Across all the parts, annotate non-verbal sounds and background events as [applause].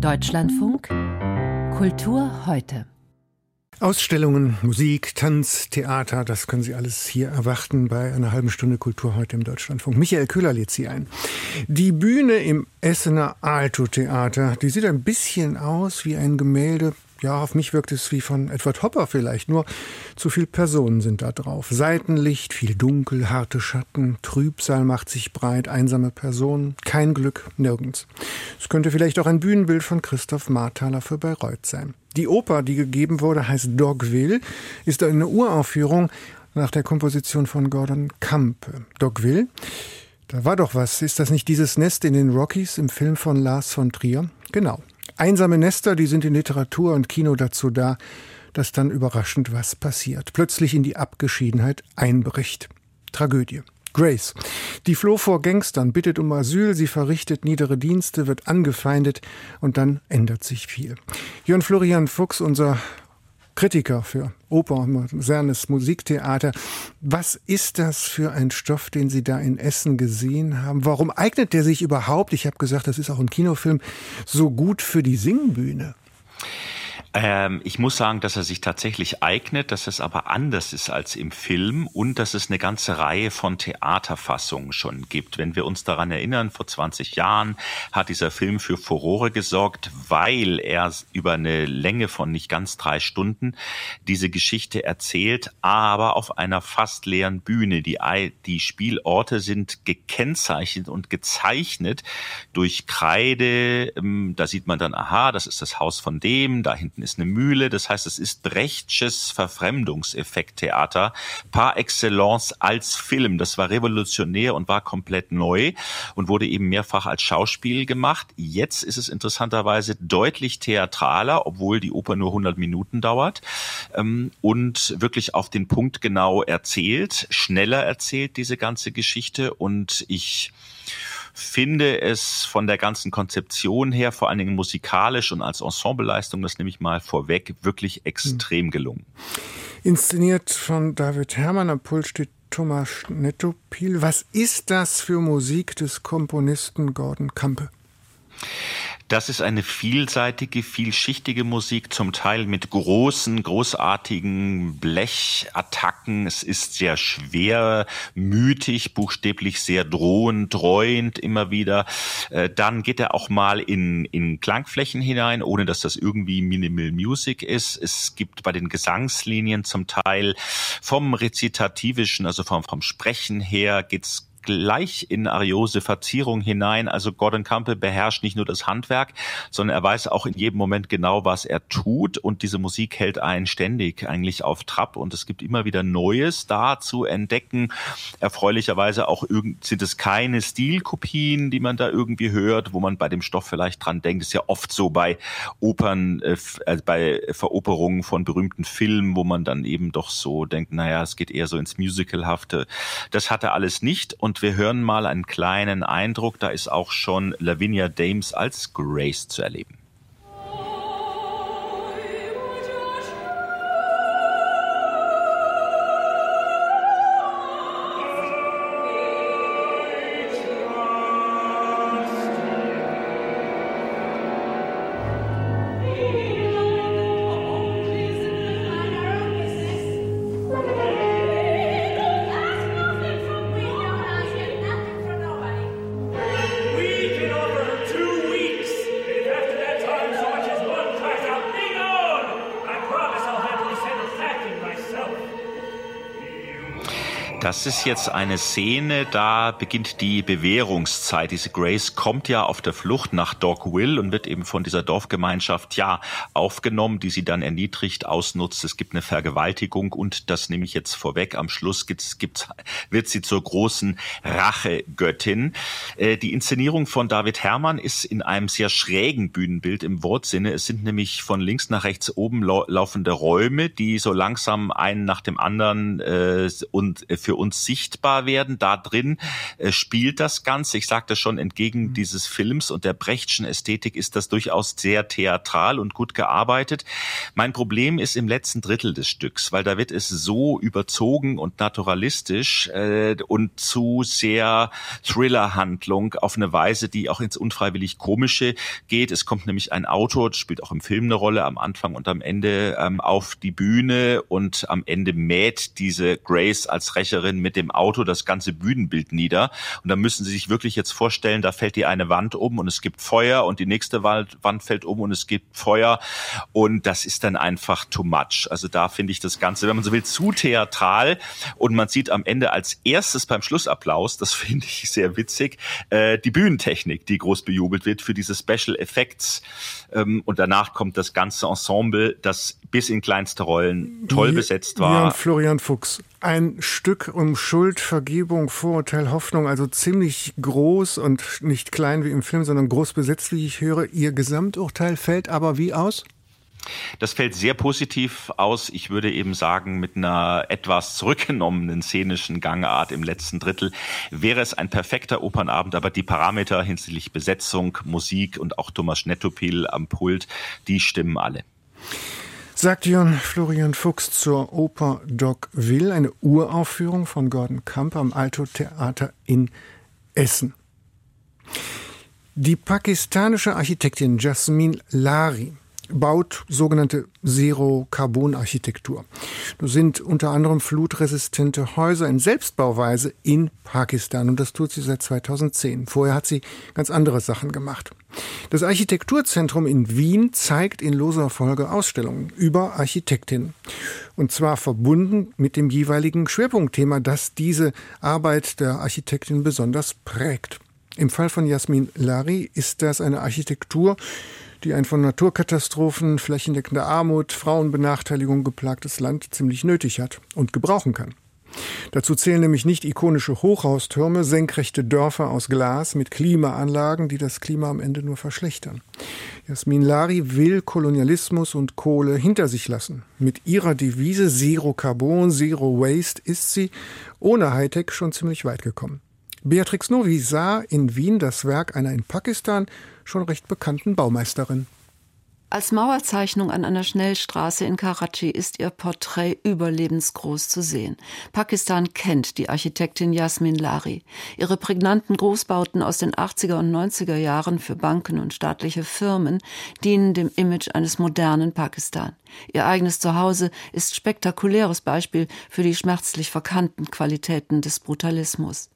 Deutschlandfunk Kultur heute. Ausstellungen, Musik, Tanz, Theater, das können Sie alles hier erwarten bei einer halben Stunde Kultur heute im Deutschlandfunk. Michael Köhler lädt Sie ein. Die Bühne im Essener Alto Theater, die sieht ein bisschen aus wie ein Gemälde ja, auf mich wirkt es wie von Edward Hopper vielleicht, nur zu viel Personen sind da drauf. Seitenlicht, viel Dunkel, harte Schatten, Trübsal macht sich breit, einsame Personen, kein Glück, nirgends. Es könnte vielleicht auch ein Bühnenbild von Christoph Marthaler für Bayreuth sein. Die Oper, die gegeben wurde, heißt Dogville, ist eine Uraufführung nach der Komposition von Gordon Campe. Dogville, da war doch was. Ist das nicht dieses Nest in den Rockies im Film von Lars von Trier? Genau. Einsame Nester, die sind in Literatur und Kino dazu da, dass dann überraschend was passiert. Plötzlich in die Abgeschiedenheit einbricht. Tragödie. Grace. Die floh vor Gangstern, bittet um Asyl, sie verrichtet niedere Dienste, wird angefeindet und dann ändert sich viel. Jörn Florian Fuchs, unser Kritiker für Oper, modernes Musiktheater. Was ist das für ein Stoff, den Sie da in Essen gesehen haben? Warum eignet der sich überhaupt, ich habe gesagt, das ist auch ein Kinofilm, so gut für die Singbühne? Ähm, ich muss sagen, dass er sich tatsächlich eignet, dass es aber anders ist als im Film und dass es eine ganze Reihe von Theaterfassungen schon gibt. Wenn wir uns daran erinnern, vor 20 Jahren hat dieser Film für Furore gesorgt, weil er über eine Länge von nicht ganz drei Stunden diese Geschichte erzählt, aber auf einer fast leeren Bühne. Die, die Spielorte sind gekennzeichnet und gezeichnet durch Kreide. Ähm, da sieht man dann, aha, das ist das Haus von dem, da hinten ist eine Mühle. Das heißt, es ist Brechtsches Verfremdungseffekt-Theater par excellence als Film. Das war revolutionär und war komplett neu und wurde eben mehrfach als Schauspiel gemacht. Jetzt ist es interessanterweise deutlich theatraler, obwohl die Oper nur 100 Minuten dauert ähm, und wirklich auf den Punkt genau erzählt, schneller erzählt diese ganze Geschichte und ich finde es von der ganzen Konzeption her, vor allen Dingen musikalisch und als Ensembleleistung, das nehme ich mal vorweg, wirklich extrem hm. gelungen. Inszeniert von David Herrmann, am Pult steht Thomas Nettopil. Was ist das für Musik des Komponisten Gordon Campe? Das ist eine vielseitige, vielschichtige Musik, zum Teil mit großen, großartigen Blechattacken. Es ist sehr schwer, mütig, buchstäblich sehr drohend, dreuend immer wieder. Äh, dann geht er auch mal in, in Klangflächen hinein, ohne dass das irgendwie Minimal Music ist. Es gibt bei den Gesangslinien zum Teil vom Rezitativischen, also vom, vom Sprechen her, geht's gleich in Ariose Verzierung hinein. Also Gordon Campbell beherrscht nicht nur das Handwerk, sondern er weiß auch in jedem Moment genau, was er tut. Und diese Musik hält einen ständig eigentlich auf Trab. Und es gibt immer wieder Neues da zu entdecken. Erfreulicherweise auch sind es keine Stilkopien, die man da irgendwie hört, wo man bei dem Stoff vielleicht dran denkt. Das ist ja oft so bei Opern, äh, äh, bei Veroperungen von berühmten Filmen, wo man dann eben doch so denkt, naja, es geht eher so ins Musicalhafte. Das hat er alles nicht. Und wir hören mal einen kleinen Eindruck. Da ist auch schon Lavinia Dames als Grace zu erleben. Das ist jetzt eine Szene, da beginnt die Bewährungszeit. Diese Grace kommt ja auf der Flucht nach Dog Will und wird eben von dieser Dorfgemeinschaft ja aufgenommen, die sie dann erniedrigt, ausnutzt. Es gibt eine Vergewaltigung und das nehme ich jetzt vorweg. Am Schluss gibt's, gibt's, wird sie zur großen Rachegöttin. Äh, die Inszenierung von David Herrmann ist in einem sehr schrägen Bühnenbild im Wortsinne. Es sind nämlich von links nach rechts oben laufende Räume, die so langsam einen nach dem anderen äh, und äh, für uns sichtbar werden. Da drin äh, spielt das Ganze. Ich sagte schon, entgegen mhm. dieses Films und der Brechtschen Ästhetik ist das durchaus sehr theatral und gut gearbeitet. Mein Problem ist im letzten Drittel des Stücks, weil da wird es so überzogen und naturalistisch äh, und zu sehr Thriller-Handlung auf eine Weise, die auch ins unfreiwillig Komische geht. Es kommt nämlich ein Auto, das spielt auch im Film eine Rolle am Anfang und am Ende ähm, auf die Bühne und am Ende mäht diese Grace als Rächerin mit dem Auto das ganze Bühnenbild nieder. Und da müssen Sie sich wirklich jetzt vorstellen, da fällt die eine Wand um und es gibt Feuer und die nächste Wand, fällt um und es gibt Feuer. Und das ist dann einfach too much. Also da finde ich das Ganze, wenn man so will, zu theatral. Und man sieht am Ende als erstes beim Schlussapplaus, das [laughs] finde ich sehr witzig, äh, die Bühnentechnik, die groß bejubelt wird für diese Special Effects. Ähm, und danach kommt das ganze Ensemble, das bis in kleinste Rollen toll besetzt war. Ja, Florian Fuchs, ein Stück um Schuld, Vergebung, Vorurteil, Hoffnung, also ziemlich groß und nicht klein wie im Film, sondern groß besetzt, wie ich höre. Ihr Gesamturteil fällt aber wie aus? Das fällt sehr positiv aus. Ich würde eben sagen, mit einer etwas zurückgenommenen szenischen Gangart im letzten Drittel wäre es ein perfekter Opernabend, aber die Parameter hinsichtlich Besetzung, Musik und auch Thomas Nettopil am Pult, die stimmen alle. Sagt Jörn Florian Fuchs zur Oper Doc Will, eine Uraufführung von Gordon Kamp am Alto Theater in Essen. Die pakistanische Architektin Jasmin Lari baut sogenannte Zero-Carbon-Architektur. Das sind unter anderem flutresistente Häuser in Selbstbauweise in Pakistan und das tut sie seit 2010. Vorher hat sie ganz andere Sachen gemacht. Das Architekturzentrum in Wien zeigt in loser Folge Ausstellungen über Architektinnen. Und zwar verbunden mit dem jeweiligen Schwerpunktthema, das diese Arbeit der Architektin besonders prägt. Im Fall von Jasmin Lari ist das eine Architektur, die ein von Naturkatastrophen, flächendeckender Armut, Frauenbenachteiligung geplagtes Land ziemlich nötig hat und gebrauchen kann. Dazu zählen nämlich nicht ikonische Hochhaustürme, senkrechte Dörfer aus Glas mit Klimaanlagen, die das Klima am Ende nur verschlechtern. Jasmin Lari will Kolonialismus und Kohle hinter sich lassen. Mit ihrer Devise Zero Carbon, Zero Waste ist sie ohne Hightech schon ziemlich weit gekommen. Beatrix Novi sah in Wien das Werk einer in Pakistan schon recht bekannten Baumeisterin. Als Mauerzeichnung an einer Schnellstraße in Karachi ist ihr Porträt überlebensgroß zu sehen. Pakistan kennt die Architektin Yasmin Lari. Ihre prägnanten Großbauten aus den 80er und 90er Jahren für Banken und staatliche Firmen dienen dem Image eines modernen Pakistan. Ihr eigenes Zuhause ist spektakuläres Beispiel für die schmerzlich verkannten Qualitäten des Brutalismus.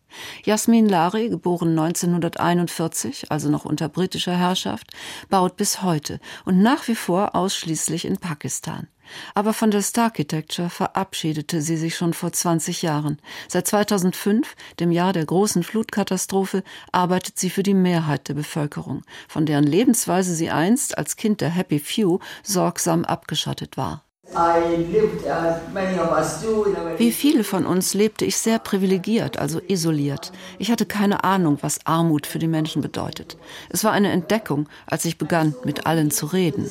Jasmin Lari, geboren 1941, also noch unter britischer Herrschaft, baut bis heute und nach wie vor ausschließlich in Pakistan. Aber von der Starchitecture verabschiedete sie sich schon vor 20 Jahren. Seit 2005, dem Jahr der großen Flutkatastrophe, arbeitet sie für die Mehrheit der Bevölkerung, von deren Lebensweise sie einst als Kind der Happy Few sorgsam abgeschottet war. Wie viele von uns lebte ich sehr privilegiert, also isoliert. Ich hatte keine Ahnung, was Armut für die Menschen bedeutet. Es war eine Entdeckung, als ich begann, mit allen zu reden.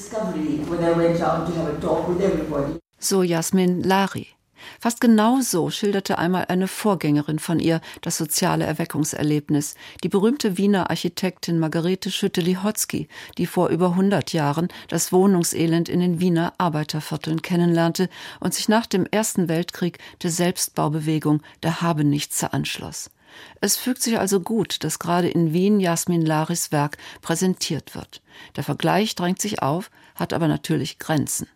So Jasmin Lari. Fast genau so schilderte einmal eine Vorgängerin von ihr das soziale Erweckungserlebnis, die berühmte Wiener Architektin Margarete Schütte-Lihotzky, die vor über 100 Jahren das Wohnungselend in den Wiener Arbeitervierteln kennenlernte und sich nach dem Ersten Weltkrieg der Selbstbaubewegung der Habenichtse anschloss. Es fügt sich also gut, dass gerade in Wien Jasmin Laris Werk präsentiert wird. Der Vergleich drängt sich auf, hat aber natürlich Grenzen.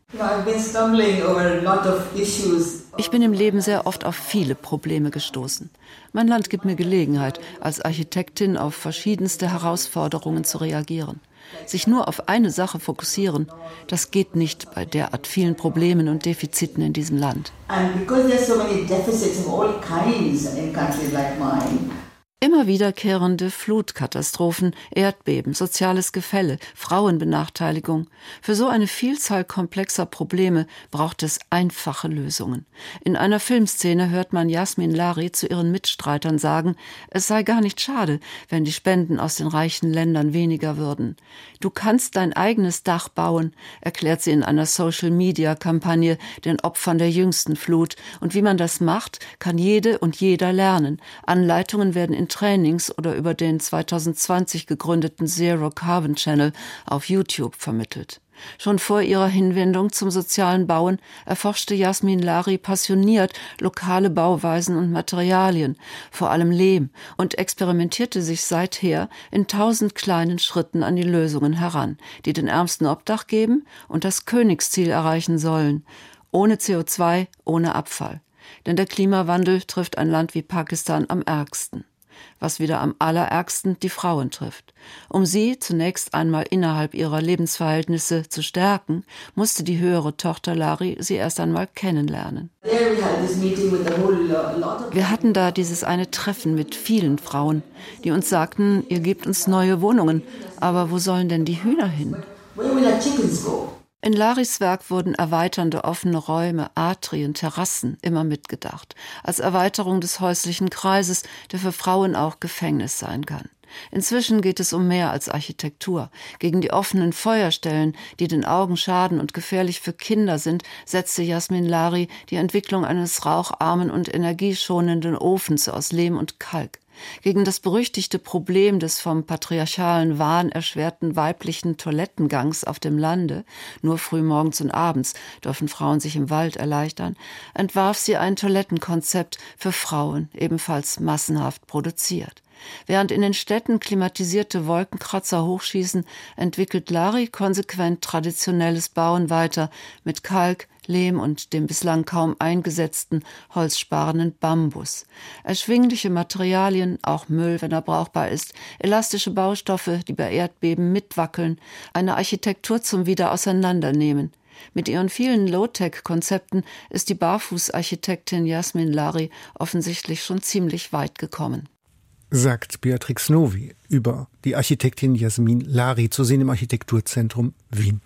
Ich bin im Leben sehr oft auf viele Probleme gestoßen. Mein Land gibt mir Gelegenheit, als Architektin auf verschiedenste Herausforderungen zu reagieren. Sich nur auf eine Sache fokussieren, das geht nicht bei derart vielen Problemen und Defiziten in diesem Land. And because there's so many deficits of all kinds in countries like mine, Immer wiederkehrende Flutkatastrophen, Erdbeben, soziales Gefälle, Frauenbenachteiligung. Für so eine Vielzahl komplexer Probleme braucht es einfache Lösungen. In einer Filmszene hört man Jasmin Lari zu ihren Mitstreitern sagen, es sei gar nicht schade, wenn die Spenden aus den reichen Ländern weniger würden. Du kannst dein eigenes Dach bauen, erklärt sie in einer Social-Media-Kampagne den Opfern der jüngsten Flut. Und wie man das macht, kann jede und jeder lernen. Anleitungen werden in Trainings oder über den 2020 gegründeten Zero Carbon Channel auf YouTube vermittelt. Schon vor ihrer Hinwendung zum sozialen Bauen erforschte Jasmin Lari passioniert lokale Bauweisen und Materialien, vor allem Lehm, und experimentierte sich seither in tausend kleinen Schritten an die Lösungen heran, die den Ärmsten Obdach geben und das Königsziel erreichen sollen, ohne CO2, ohne Abfall. Denn der Klimawandel trifft ein Land wie Pakistan am ärgsten was wieder am allerärgsten die Frauen trifft. Um sie zunächst einmal innerhalb ihrer Lebensverhältnisse zu stärken, musste die höhere Tochter Lari sie erst einmal kennenlernen. Wir hatten da dieses eine Treffen mit vielen Frauen, die uns sagten, ihr gebt uns neue Wohnungen, aber wo sollen denn die Hühner hin? In Laris Werk wurden erweiternde offene Räume, Atrien, Terrassen immer mitgedacht, als Erweiterung des häuslichen Kreises, der für Frauen auch Gefängnis sein kann. Inzwischen geht es um mehr als Architektur. Gegen die offenen Feuerstellen, die den Augen schaden und gefährlich für Kinder sind, setzte Jasmin Lari die Entwicklung eines raucharmen und energieschonenden Ofens aus Lehm und Kalk. Gegen das berüchtigte Problem des vom patriarchalen Wahn erschwerten weiblichen Toilettengangs auf dem Lande, nur frühmorgens und abends dürfen Frauen sich im Wald erleichtern, entwarf sie ein Toilettenkonzept für Frauen, ebenfalls massenhaft produziert. Während in den Städten klimatisierte Wolkenkratzer hochschießen, entwickelt Lari konsequent traditionelles Bauen weiter mit Kalk, Lehm und dem bislang kaum eingesetzten holzsparenden Bambus. Erschwingliche Materialien, auch Müll, wenn er brauchbar ist, elastische Baustoffe, die bei Erdbeben mitwackeln, eine Architektur zum Wiederauseinandernehmen. Mit ihren vielen Low-Tech-Konzepten ist die Barfußarchitektin Jasmin Lari offensichtlich schon ziemlich weit gekommen sagt Beatrix Novi über die Architektin Jasmin Lari zu sehen im Architekturzentrum Wien.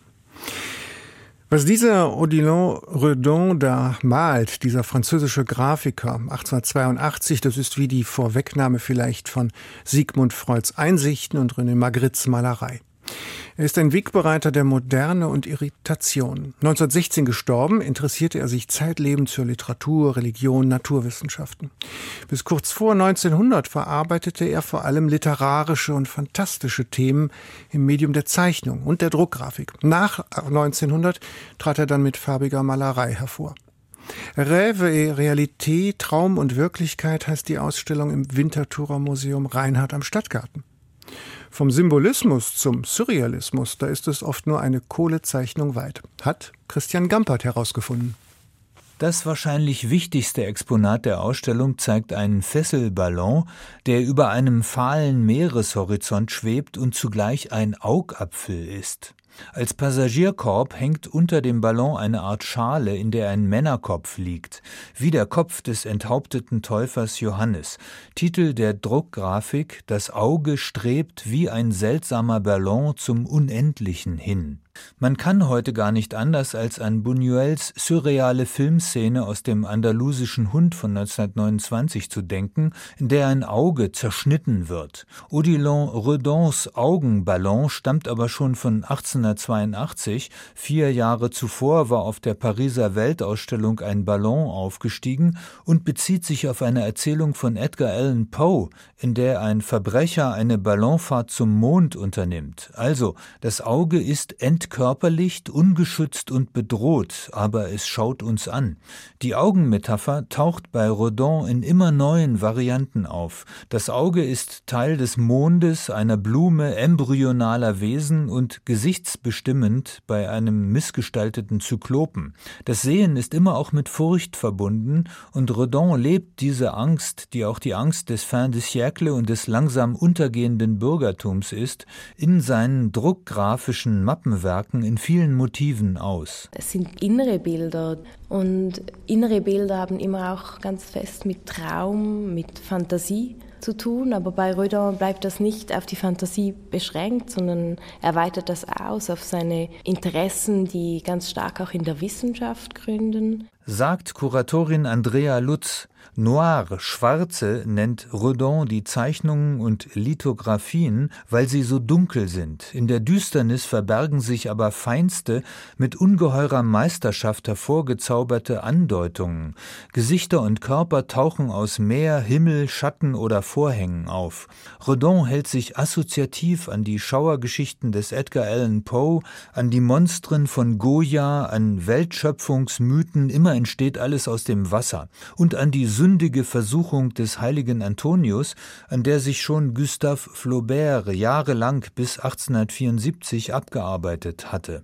Was dieser Odilon Redon da malt, dieser französische Grafiker 1882, das ist wie die Vorwegnahme vielleicht von Sigmund Freuds Einsichten und René Magrits Malerei. Er ist ein Wegbereiter der Moderne und Irritation. 1916 gestorben, interessierte er sich zeitlebens für Literatur, Religion, Naturwissenschaften. Bis kurz vor 1900 verarbeitete er vor allem literarische und fantastische Themen im Medium der Zeichnung und der Druckgrafik. Nach 1900 trat er dann mit farbiger Malerei hervor. Rêve et Realité, Traum und Wirklichkeit heißt die Ausstellung im Winterthurer Museum Reinhardt am Stadtgarten. Vom Symbolismus zum Surrealismus, da ist es oft nur eine Kohlezeichnung weit, hat Christian Gampert herausgefunden. Das wahrscheinlich wichtigste Exponat der Ausstellung zeigt einen Fesselballon, der über einem fahlen Meereshorizont schwebt und zugleich ein Augapfel ist. Als Passagierkorb hängt unter dem Ballon eine Art Schale, in der ein Männerkopf liegt, wie der Kopf des enthaupteten Täufers Johannes. Titel der Druckgrafik Das Auge strebt wie ein seltsamer Ballon zum Unendlichen hin. Man kann heute gar nicht anders als an Buñuels surreale Filmszene aus dem andalusischen Hund von 1929 zu denken, in der ein Auge zerschnitten wird. Odilon Redons Augenballon stammt aber schon von 1882. Vier Jahre zuvor war auf der Pariser Weltausstellung ein Ballon aufgestiegen und bezieht sich auf eine Erzählung von Edgar Allan Poe, in der ein Verbrecher eine Ballonfahrt zum Mond unternimmt. Also, das Auge ist endgültig entkörperlicht, ungeschützt und bedroht, aber es schaut uns an. Die Augenmetapher taucht bei Rodin in immer neuen Varianten auf. Das Auge ist Teil des Mondes, einer Blume, embryonaler Wesen und gesichtsbestimmend bei einem missgestalteten Zyklopen. Das Sehen ist immer auch mit Furcht verbunden und Rodin lebt diese Angst, die auch die Angst des Fin de siècle und des langsam untergehenden Bürgertums ist, in seinen druckgrafischen Mappenwerken Werken in vielen Motiven aus. Es sind innere Bilder und innere Bilder haben immer auch ganz fest mit Traum, mit Fantasie zu tun, aber bei Redon bleibt das nicht auf die Fantasie beschränkt, sondern er weitet das aus auf seine Interessen, die ganz stark auch in der Wissenschaft gründen. Sagt Kuratorin Andrea Lutz, Noir, Schwarze nennt Redon die Zeichnungen und Lithografien, weil sie so dunkel sind. In der Düsternis verbergen sich aber feinste, mit ungeheurer Meisterschaft hervorgezauberte Andeutungen. Gesichter und Körper tauchen aus Meer, Himmel, Schatten oder Vorhängen auf. Redon hält sich assoziativ an die Schauergeschichten des Edgar Allan Poe, an die Monstren von Goya, an Weltschöpfungsmythen, immer entsteht alles aus dem Wasser, und an die sündige Versuchung des heiligen Antonius, an der sich schon Gustave Flaubert jahrelang bis 1874 abgearbeitet hatte.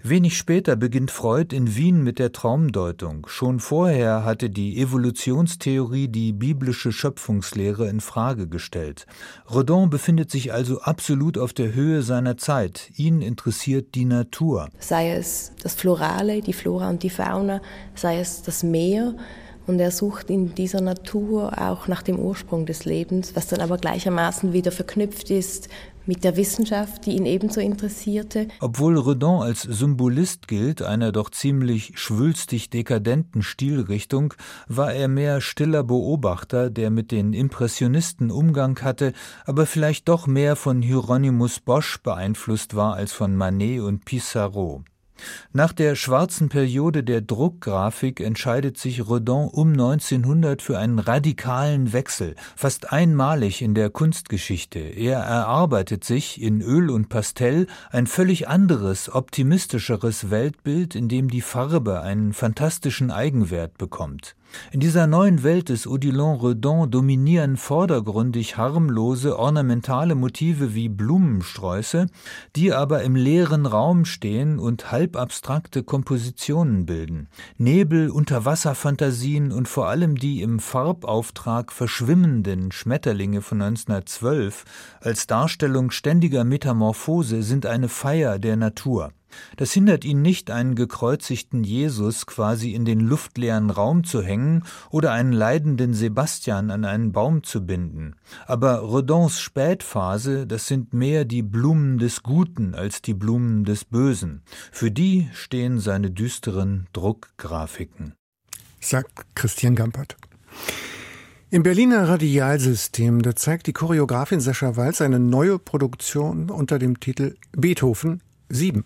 Wenig später beginnt Freud in Wien mit der Traumdeutung. Schon vorher hatte die Evolutionstheorie die biblische Schöpfungslehre in Frage gestellt. Redon befindet sich also absolut auf der Höhe seiner Zeit. Ihn interessiert die Natur. Sei es das Florale, die Flora und die Fauna, sei es das Meer, und er sucht in dieser Natur auch nach dem Ursprung des Lebens, was dann aber gleichermaßen wieder verknüpft ist mit der Wissenschaft, die ihn ebenso interessierte. Obwohl Redon als Symbolist gilt, einer doch ziemlich schwülstig dekadenten Stilrichtung, war er mehr stiller Beobachter, der mit den Impressionisten Umgang hatte, aber vielleicht doch mehr von Hieronymus Bosch beeinflusst war als von Manet und Pissarro. Nach der schwarzen Periode der Druckgrafik entscheidet sich Redon um 1900 für einen radikalen Wechsel, fast einmalig in der Kunstgeschichte. Er erarbeitet sich in Öl und Pastell ein völlig anderes, optimistischeres Weltbild, in dem die Farbe einen fantastischen Eigenwert bekommt. In dieser neuen Welt des Odilon Redon dominieren vordergründig harmlose, ornamentale Motive wie Blumensträuße, die aber im leeren Raum stehen und halbabstrakte Kompositionen bilden. Nebel, Unterwasserfantasien und vor allem die im Farbauftrag verschwimmenden Schmetterlinge von 1912 als Darstellung ständiger Metamorphose sind eine Feier der Natur. Das hindert ihn nicht, einen gekreuzigten Jesus quasi in den luftleeren Raum zu hängen oder einen leidenden Sebastian an einen Baum zu binden. Aber Redons Spätphase, das sind mehr die Blumen des Guten als die Blumen des Bösen. Für die stehen seine düsteren Druckgrafiken. Sagt Christian Gampert. Im Berliner Radialsystem, da zeigt die Choreografin Sascha Walz eine neue Produktion unter dem Titel Beethoven Sieben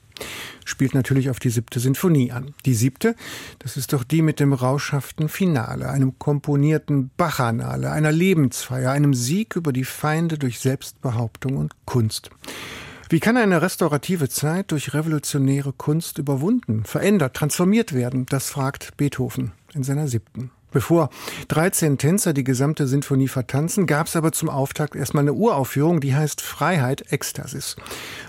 spielt natürlich auf die siebte Sinfonie an. Die siebte, das ist doch die mit dem rauschhaften Finale, einem komponierten Bachanale, einer Lebensfeier, einem Sieg über die Feinde durch Selbstbehauptung und Kunst. Wie kann eine restaurative Zeit durch revolutionäre Kunst überwunden, verändert, transformiert werden? Das fragt Beethoven in seiner siebten. Bevor 13 Tänzer die gesamte Sinfonie vertanzen, gab es aber zum Auftakt erstmal eine Uraufführung, die heißt Freiheit Ekstasis.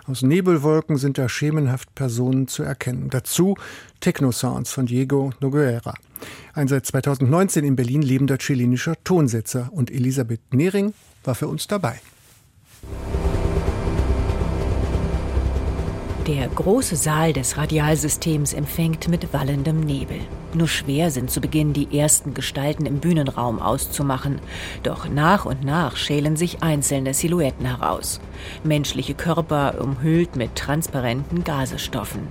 Aus Nebelwolken sind da schemenhaft Personen zu erkennen. Dazu Techno-Sounds von Diego Noguera. Ein seit 2019 in Berlin lebender chilenischer Tonsetzer und Elisabeth Nehring war für uns dabei. Der große Saal des Radialsystems empfängt mit wallendem Nebel. Nur schwer sind zu Beginn die ersten Gestalten im Bühnenraum auszumachen. Doch nach und nach schälen sich einzelne Silhouetten heraus. Menschliche Körper umhüllt mit transparenten Gasestoffen.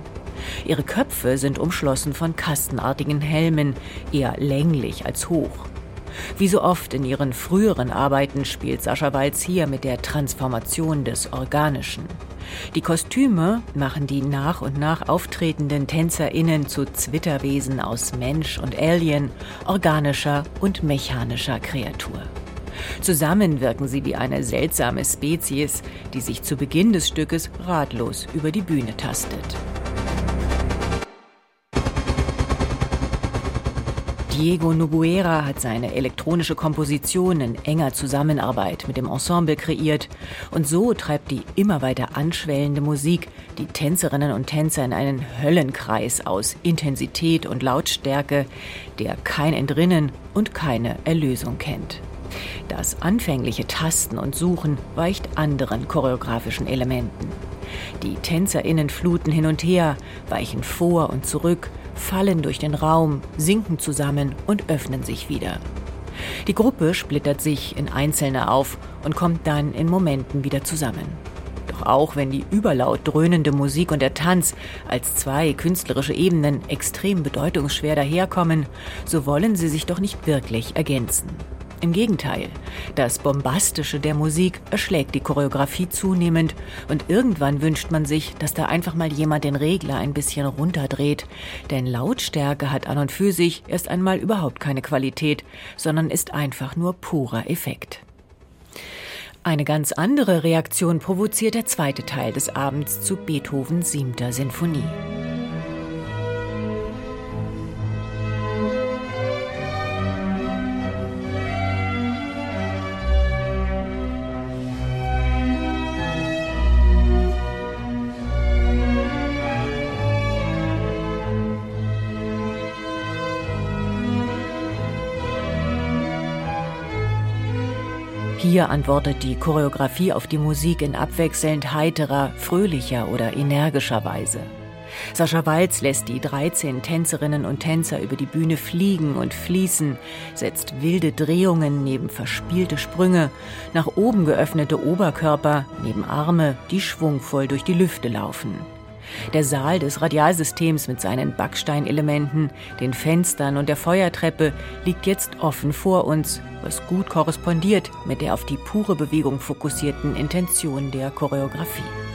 Ihre Köpfe sind umschlossen von kastenartigen Helmen, eher länglich als hoch. Wie so oft in ihren früheren Arbeiten spielt Sascha Walz hier mit der Transformation des Organischen. Die Kostüme machen die nach und nach auftretenden TänzerInnen zu Zwitterwesen aus Mensch und Alien, organischer und mechanischer Kreatur. Zusammen wirken sie wie eine seltsame Spezies, die sich zu Beginn des Stückes ratlos über die Bühne tastet. Diego Noguera hat seine elektronische Komposition in enger Zusammenarbeit mit dem Ensemble kreiert und so treibt die immer weiter anschwellende Musik die Tänzerinnen und Tänzer in einen Höllenkreis aus Intensität und Lautstärke, der kein Entrinnen und keine Erlösung kennt. Das anfängliche Tasten und Suchen weicht anderen choreografischen Elementen. Die TänzerInnen fluten hin und her, weichen vor und zurück, fallen durch den Raum, sinken zusammen und öffnen sich wieder. Die Gruppe splittert sich in Einzelne auf und kommt dann in Momenten wieder zusammen. Doch auch wenn die überlaut dröhnende Musik und der Tanz als zwei künstlerische Ebenen extrem bedeutungsschwer daherkommen, so wollen sie sich doch nicht wirklich ergänzen. Im Gegenteil, das Bombastische der Musik erschlägt die Choreografie zunehmend und irgendwann wünscht man sich, dass da einfach mal jemand den Regler ein bisschen runterdreht. Denn Lautstärke hat an und für sich erst einmal überhaupt keine Qualität, sondern ist einfach nur purer Effekt. Eine ganz andere Reaktion provoziert der zweite Teil des Abends zu Beethovens siebter Sinfonie. Hier antwortet die Choreografie auf die Musik in abwechselnd heiterer, fröhlicher oder energischer Weise. Sascha Walz lässt die 13 Tänzerinnen und Tänzer über die Bühne fliegen und fließen, setzt wilde Drehungen neben verspielte Sprünge, nach oben geöffnete Oberkörper neben Arme, die schwungvoll durch die Lüfte laufen. Der Saal des Radialsystems mit seinen Backsteinelementen, den Fenstern und der Feuertreppe liegt jetzt offen vor uns, was gut korrespondiert mit der auf die pure Bewegung fokussierten Intention der Choreografie.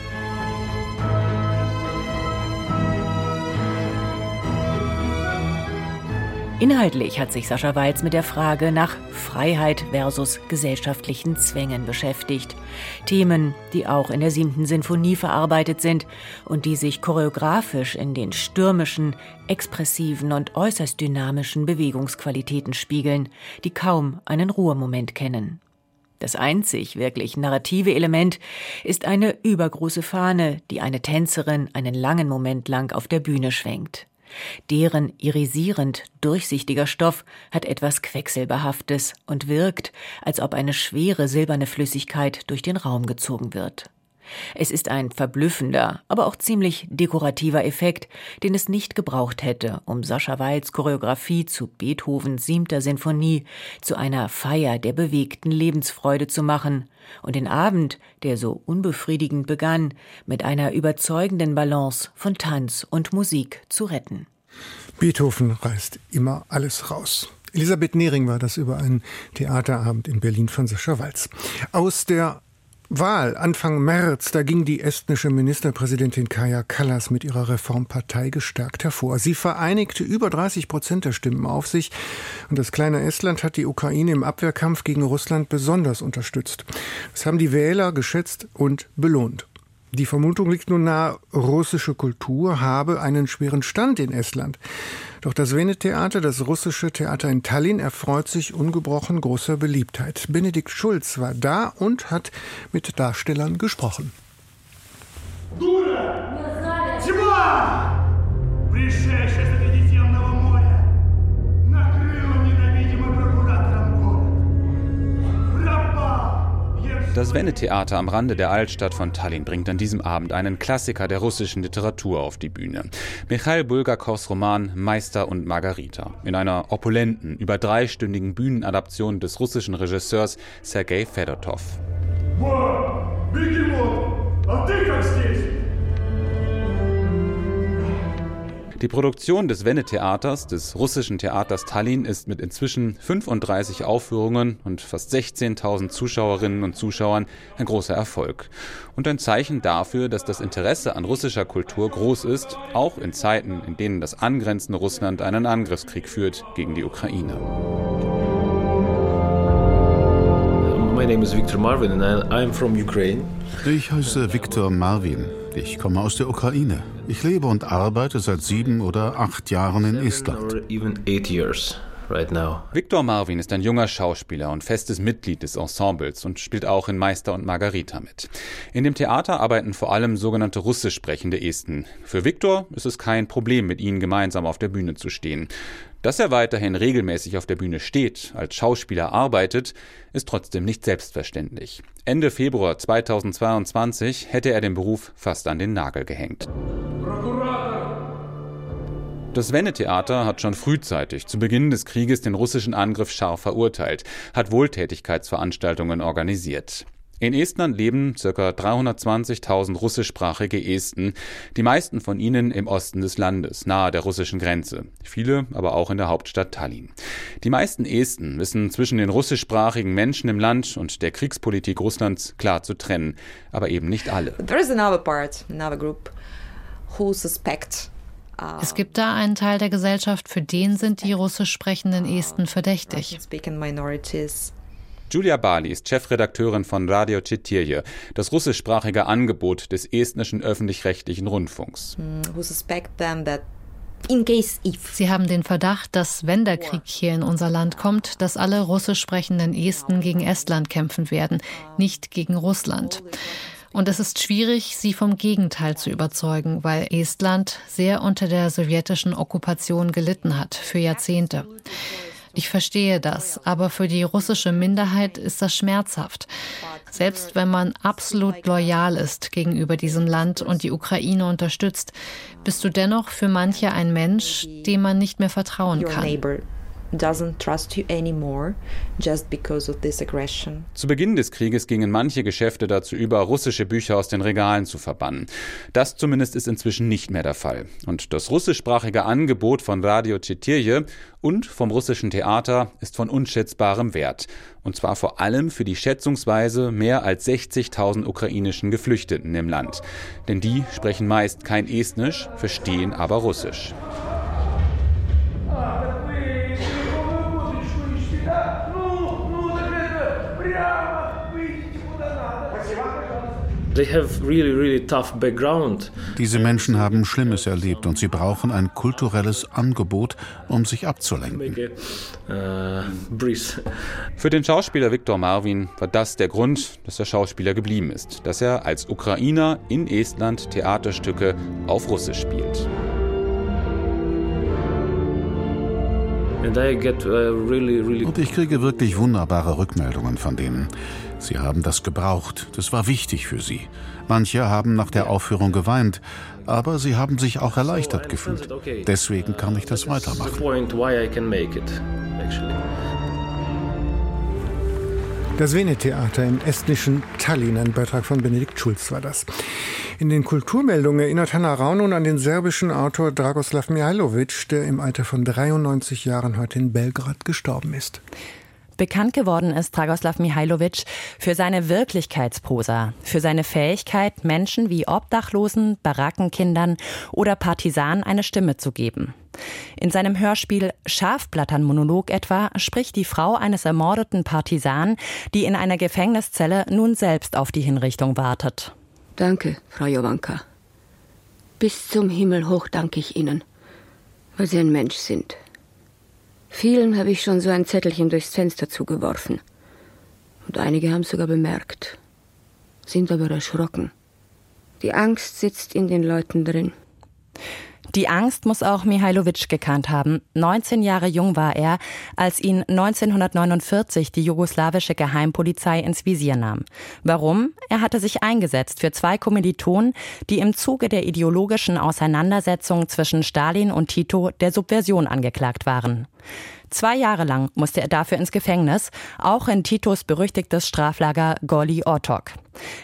Inhaltlich hat sich Sascha Walz mit der Frage nach Freiheit versus gesellschaftlichen Zwängen beschäftigt. Themen, die auch in der siebten Sinfonie verarbeitet sind und die sich choreografisch in den stürmischen, expressiven und äußerst dynamischen Bewegungsqualitäten spiegeln, die kaum einen Ruhemoment kennen. Das einzig wirklich narrative Element ist eine übergroße Fahne, die eine Tänzerin einen langen Moment lang auf der Bühne schwenkt. Deren irisierend durchsichtiger Stoff hat etwas Quecksilberhaftes und wirkt, als ob eine schwere silberne Flüssigkeit durch den Raum gezogen wird. Es ist ein verblüffender, aber auch ziemlich dekorativer Effekt, den es nicht gebraucht hätte, um Sascha Weils Choreografie zu Beethovens siebter Sinfonie zu einer Feier der bewegten Lebensfreude zu machen und den Abend, der so unbefriedigend begann, mit einer überzeugenden Balance von Tanz und Musik zu retten. Beethoven reißt immer alles raus. Elisabeth Nehring war das über einen Theaterabend in Berlin von Sascha Walz. Aus der Wahl Anfang März, da ging die estnische Ministerpräsidentin Kaja Kallas mit ihrer Reformpartei gestärkt hervor. Sie vereinigte über 30 Prozent der Stimmen auf sich und das kleine Estland hat die Ukraine im Abwehrkampf gegen Russland besonders unterstützt. Das haben die Wähler geschätzt und belohnt. Die Vermutung liegt nun nahe, russische Kultur habe einen schweren Stand in Estland. Doch das Vene-Theater, das russische Theater in Tallinn, erfreut sich ungebrochen großer Beliebtheit. Benedikt Schulz war da und hat mit Darstellern gesprochen. Дура! Тьма! Das Wenne-Theater am Rande der Altstadt von Tallinn bringt an diesem Abend einen Klassiker der russischen Literatur auf die Bühne. Michail Bulgakows Roman Meister und Margarita. In einer opulenten, über dreistündigen Bühnenadaption des russischen Regisseurs Sergei Fedotov. Die Produktion des Wenne-Theaters, des russischen Theaters Tallinn, ist mit inzwischen 35 Aufführungen und fast 16.000 Zuschauerinnen und Zuschauern ein großer Erfolg. Und ein Zeichen dafür, dass das Interesse an russischer Kultur groß ist, auch in Zeiten, in denen das angrenzende Russland einen Angriffskrieg führt gegen die Ukraine. My name is Viktor Marvin and I'm from Ukraine. Ich heiße Viktor Marvin. Ich komme aus der Ukraine. Ich lebe und arbeite seit sieben oder acht Jahren in Estland. Viktor Marvin ist ein junger Schauspieler und festes Mitglied des Ensembles und spielt auch in Meister und Margarita mit. In dem Theater arbeiten vor allem sogenannte russisch sprechende Esten. Für Viktor ist es kein Problem, mit ihnen gemeinsam auf der Bühne zu stehen. Dass er weiterhin regelmäßig auf der Bühne steht, als Schauspieler arbeitet, ist trotzdem nicht selbstverständlich. Ende Februar 2022 hätte er den Beruf fast an den Nagel gehängt. Das Wenne-Theater hat schon frühzeitig, zu Beginn des Krieges, den russischen Angriff scharf verurteilt, hat Wohltätigkeitsveranstaltungen organisiert. In Estland leben ca. 320.000 russischsprachige Esten, die meisten von ihnen im Osten des Landes, nahe der russischen Grenze, viele aber auch in der Hauptstadt Tallinn. Die meisten Esten wissen zwischen den russischsprachigen Menschen im Land und der Kriegspolitik Russlands klar zu trennen, aber eben nicht alle. There is another part, another group who suspect es gibt da einen Teil der Gesellschaft, für den sind die russisch sprechenden Esten verdächtig. Julia Bali ist Chefredakteurin von Radio Chetirje, das russischsprachige Angebot des estnischen öffentlich-rechtlichen Rundfunks. Sie haben den Verdacht, dass wenn der Krieg hier in unser Land kommt, dass alle russisch sprechenden Esten gegen Estland kämpfen werden, nicht gegen Russland. Und es ist schwierig, sie vom Gegenteil zu überzeugen, weil Estland sehr unter der sowjetischen Okkupation gelitten hat, für Jahrzehnte. Ich verstehe das, aber für die russische Minderheit ist das schmerzhaft. Selbst wenn man absolut loyal ist gegenüber diesem Land und die Ukraine unterstützt, bist du dennoch für manche ein Mensch, dem man nicht mehr vertrauen kann doesn't trust you anymore just because of this aggression. Zu Beginn des Krieges gingen manche Geschäfte dazu über, russische Bücher aus den Regalen zu verbannen. Das zumindest ist inzwischen nicht mehr der Fall. Und das russischsprachige Angebot von Radio Chetirje und vom russischen Theater ist von unschätzbarem Wert. Und zwar vor allem für die schätzungsweise mehr als 60.000 ukrainischen Geflüchteten im Land. Denn die sprechen meist kein Estnisch, verstehen aber Russisch. Diese Menschen haben Schlimmes erlebt und sie brauchen ein kulturelles Angebot, um sich abzulenken. Uh, Für den Schauspieler Viktor Marvin war das der Grund, dass er Schauspieler geblieben ist, dass er als Ukrainer in Estland Theaterstücke auf Russisch spielt. Uh, und ich kriege wirklich wunderbare Rückmeldungen von denen. Sie haben das gebraucht. Das war wichtig für sie. Manche haben nach der Aufführung geweint, aber sie haben sich auch erleichtert gefühlt. Deswegen kann ich das weitermachen. Das Vene-Theater im estnischen Tallinn, ein Beitrag von Benedikt Schulz war das. In den Kulturmeldungen erinnert Hanna Raun nun an den serbischen Autor Dragoslav Mihailovic, der im Alter von 93 Jahren heute in Belgrad gestorben ist. Bekannt geworden ist Dragoslav Mihailovic für seine Wirklichkeitsprosa, für seine Fähigkeit, Menschen wie Obdachlosen, Barackenkindern oder Partisanen eine Stimme zu geben. In seinem Hörspiel Schafblattern-Monolog etwa spricht die Frau eines ermordeten Partisanen, die in einer Gefängniszelle nun selbst auf die Hinrichtung wartet. Danke, Frau Jowanka. Bis zum Himmel hoch danke ich Ihnen, weil Sie ein Mensch sind. Vielen habe ich schon so ein Zettelchen durchs Fenster zugeworfen. Und einige haben es sogar bemerkt, sind aber erschrocken. Die Angst sitzt in den Leuten drin. Die Angst muss auch Mihailovic gekannt haben. 19 Jahre jung war er, als ihn 1949 die jugoslawische Geheimpolizei ins Visier nahm. Warum? Er hatte sich eingesetzt für zwei Kommilitonen, die im Zuge der ideologischen Auseinandersetzung zwischen Stalin und Tito der Subversion angeklagt waren. Zwei Jahre lang musste er dafür ins Gefängnis, auch in Titos berüchtigtes Straflager Goli Otok.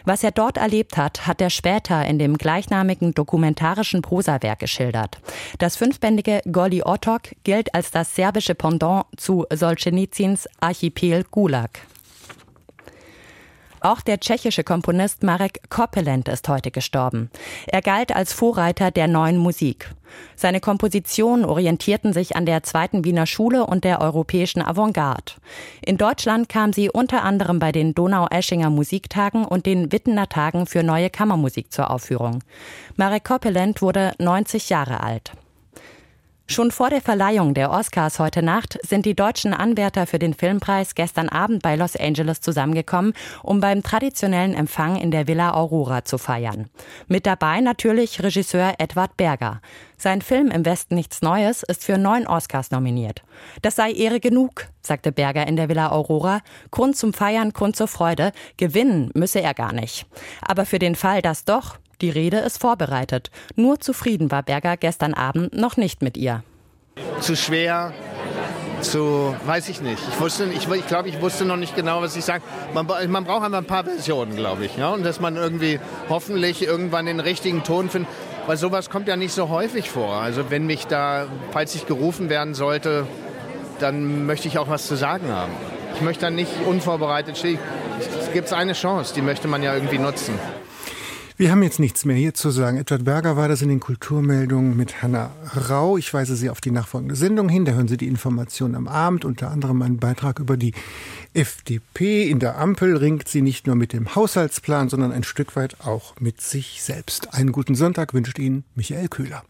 Was er dort erlebt hat, hat er später in dem gleichnamigen dokumentarischen Prosawerk geschildert. Das fünfbändige Goli Otok gilt als das serbische Pendant zu Solzhenitsyns Archipel Gulag. Auch der tschechische Komponist Marek Kopelent ist heute gestorben. Er galt als Vorreiter der neuen Musik. Seine Kompositionen orientierten sich an der zweiten Wiener Schule und der europäischen Avantgarde. In Deutschland kam sie unter anderem bei den Donau-Eschinger Musiktagen und den Wittener Tagen für neue Kammermusik zur Aufführung. Marek Kopelent wurde 90 Jahre alt. Schon vor der Verleihung der Oscars heute Nacht sind die deutschen Anwärter für den Filmpreis gestern Abend bei Los Angeles zusammengekommen, um beim traditionellen Empfang in der Villa Aurora zu feiern. Mit dabei natürlich Regisseur Edward Berger. Sein Film Im Westen nichts Neues ist für neun Oscars nominiert. Das sei Ehre genug, sagte Berger in der Villa Aurora. Grund zum Feiern, Grund zur Freude. Gewinnen müsse er gar nicht. Aber für den Fall, dass doch, Die Rede ist vorbereitet. Nur zufrieden war Berger gestern Abend noch nicht mit ihr. Zu schwer, zu, weiß ich nicht. Ich wusste, ich, ich glaube, ich wusste noch nicht genau, was ich sage. Man, man braucht einfach ein paar Versionen, glaube ich. Ja? Und dass man irgendwie hoffentlich irgendwann den richtigen Ton findet. Weil sowas kommt ja nicht so häufig vor. Also wenn mich da, falls ich gerufen werden sollte, dann möchte ich auch was zu sagen haben. Ich möchte dann nicht unvorbereitet stehen. Es gibt eine Chance, die möchte man ja irgendwie nutzen. Wir haben jetzt nichts mehr hier zu sagen. Edward Berger war das in den Kulturmeldungen mit Hanna Rau. Ich weise Sie auf die nachfolgende Sendung hin. Da hören Sie die Informationen am Abend, unter anderem einen Beitrag über die FDP. In der Ampel ringt sie nicht nur mit dem Haushaltsplan, sondern ein Stück weit auch mit sich selbst. Einen guten Sonntag wünscht Ihnen Michael Köhler.